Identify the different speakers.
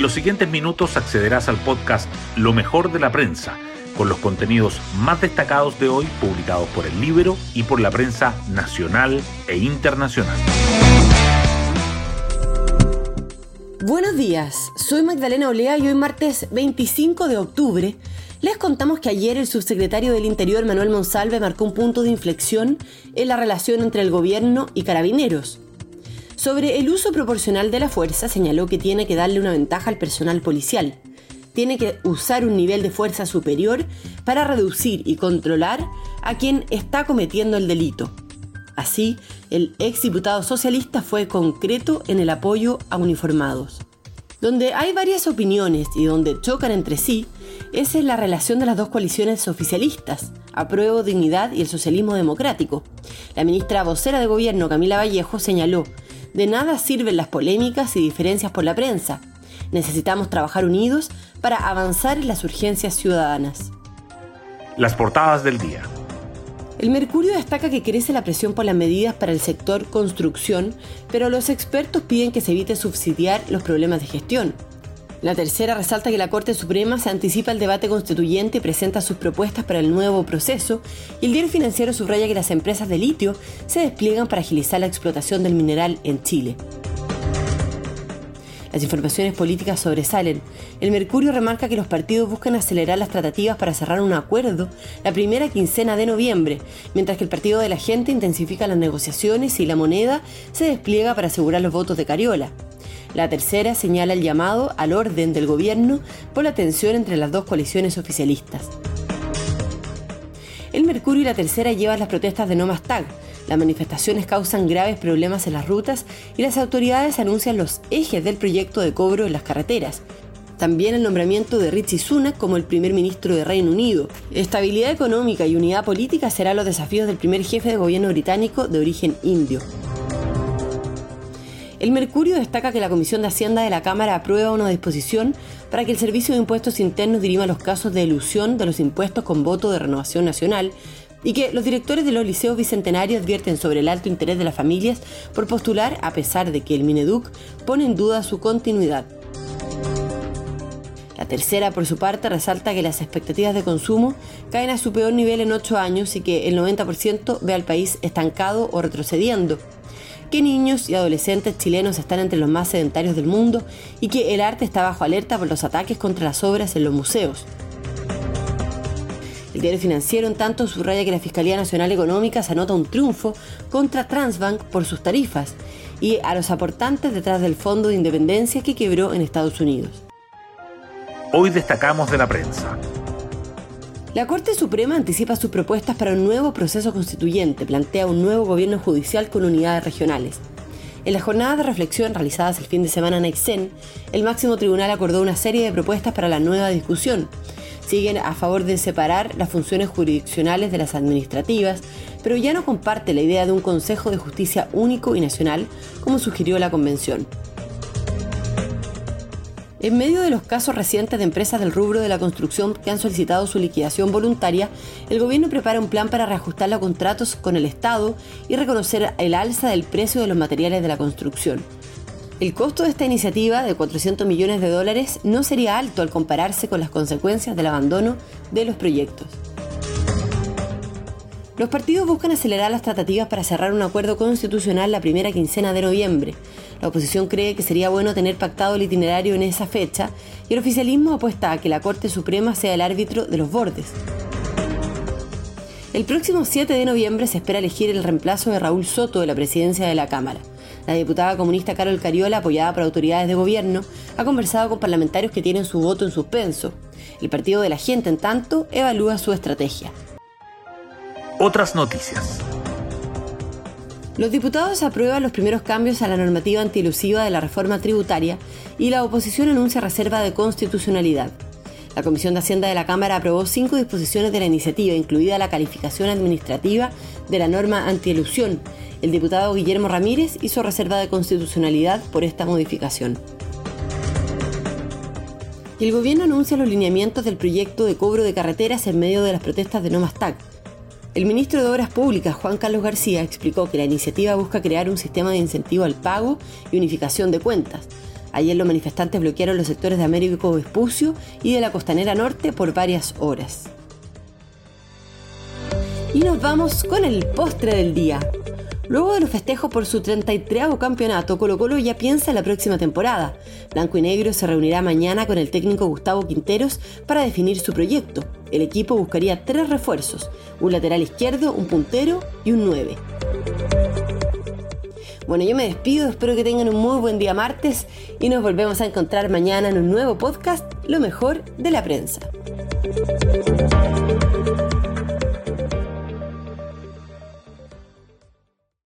Speaker 1: En los siguientes minutos accederás al podcast Lo mejor de la prensa, con los contenidos más destacados de hoy publicados por el libro y por la prensa nacional e internacional.
Speaker 2: Buenos días, soy Magdalena Olea y hoy martes 25 de octubre les contamos que ayer el subsecretario del Interior Manuel Monsalve marcó un punto de inflexión en la relación entre el gobierno y carabineros. Sobre el uso proporcional de la fuerza señaló que tiene que darle una ventaja al personal policial. Tiene que usar un nivel de fuerza superior para reducir y controlar a quien está cometiendo el delito. Así, el exdiputado socialista fue concreto en el apoyo a uniformados. Donde hay varias opiniones y donde chocan entre sí, esa es la relación de las dos coaliciones oficialistas, Apruebo Dignidad y el Socialismo Democrático. La ministra vocera de Gobierno, Camila Vallejo, señaló, de nada sirven las polémicas y diferencias por la prensa. Necesitamos trabajar unidos para avanzar en las urgencias ciudadanas.
Speaker 1: Las portadas del día.
Speaker 2: El Mercurio destaca que crece la presión por las medidas para el sector construcción, pero los expertos piden que se evite subsidiar los problemas de gestión. La tercera resalta que la Corte Suprema se anticipa al debate constituyente y presenta sus propuestas para el nuevo proceso, y el diario financiero subraya que las empresas de litio se despliegan para agilizar la explotación del mineral en Chile. Las informaciones políticas sobresalen. El Mercurio remarca que los partidos buscan acelerar las tratativas para cerrar un acuerdo la primera quincena de noviembre, mientras que el Partido de la Gente intensifica las negociaciones y la moneda se despliega para asegurar los votos de Cariola. La tercera señala el llamado al orden del gobierno por la tensión entre las dos coaliciones oficialistas. El Mercurio y la tercera llevan las protestas de No Más Tag, las manifestaciones causan graves problemas en las rutas y las autoridades anuncian los ejes del proyecto de cobro en las carreteras. También el nombramiento de Richie Sunak como el primer ministro de Reino Unido. Estabilidad económica y unidad política serán los desafíos del primer jefe de gobierno británico de origen indio. El Mercurio destaca que la Comisión de Hacienda de la Cámara aprueba una disposición para que el Servicio de Impuestos Internos dirima los casos de elusión de los impuestos con voto de renovación nacional, y que los directores de los liceos bicentenarios advierten sobre el alto interés de las familias por postular a pesar de que el Mineduc pone en duda su continuidad. La tercera, por su parte, resalta que las expectativas de consumo caen a su peor nivel en ocho años y que el 90% ve al país estancado o retrocediendo, que niños y adolescentes chilenos están entre los más sedentarios del mundo y que el arte está bajo alerta por los ataques contra las obras en los museos. El diario financiero, en tanto, subraya que la Fiscalía Nacional Económica se anota un triunfo contra Transbank por sus tarifas y a los aportantes detrás del Fondo de Independencia que quebró en Estados Unidos.
Speaker 1: Hoy destacamos de la prensa.
Speaker 2: La Corte Suprema anticipa sus propuestas para un nuevo proceso constituyente, plantea un nuevo gobierno judicial con unidades regionales. En las jornadas de reflexión realizadas el fin de semana en Exen, el máximo tribunal acordó una serie de propuestas para la nueva discusión, siguen a favor de separar las funciones jurisdiccionales de las administrativas, pero ya no comparte la idea de un Consejo de Justicia único y nacional, como sugirió la Convención. En medio de los casos recientes de empresas del rubro de la construcción que han solicitado su liquidación voluntaria, el gobierno prepara un plan para reajustar los contratos con el Estado y reconocer el alza del precio de los materiales de la construcción. El costo de esta iniciativa de 400 millones de dólares no sería alto al compararse con las consecuencias del abandono de los proyectos. Los partidos buscan acelerar las tratativas para cerrar un acuerdo constitucional la primera quincena de noviembre. La oposición cree que sería bueno tener pactado el itinerario en esa fecha y el oficialismo apuesta a que la Corte Suprema sea el árbitro de los bordes. El próximo 7 de noviembre se espera elegir el reemplazo de Raúl Soto de la presidencia de la Cámara. La diputada comunista Carol Cariola, apoyada por autoridades de gobierno, ha conversado con parlamentarios que tienen su voto en suspenso. El Partido de la Gente, en tanto, evalúa su estrategia.
Speaker 1: Otras noticias.
Speaker 2: Los diputados aprueban los primeros cambios a la normativa antielusiva de la reforma tributaria y la oposición anuncia reserva de constitucionalidad. La Comisión de Hacienda de la Cámara aprobó cinco disposiciones de la iniciativa, incluida la calificación administrativa de la norma antielusión, el diputado Guillermo Ramírez hizo reserva de constitucionalidad por esta modificación. El gobierno anuncia los lineamientos del proyecto de cobro de carreteras en medio de las protestas de No El ministro de Obras Públicas, Juan Carlos García, explicó que la iniciativa busca crear un sistema de incentivo al pago y unificación de cuentas. Ayer los manifestantes bloquearon los sectores de Américo Vespucio y de la Costanera Norte por varias horas. Y nos vamos con el postre del día. Luego de los festejos por su 33 campeonato, Colo Colo ya piensa en la próxima temporada. Blanco y Negro se reunirá mañana con el técnico Gustavo Quinteros para definir su proyecto. El equipo buscaría tres refuerzos, un lateral izquierdo, un puntero y un 9. Bueno, yo me despido, espero que tengan un muy buen día martes y nos volvemos a encontrar mañana en un nuevo podcast, Lo mejor de la prensa.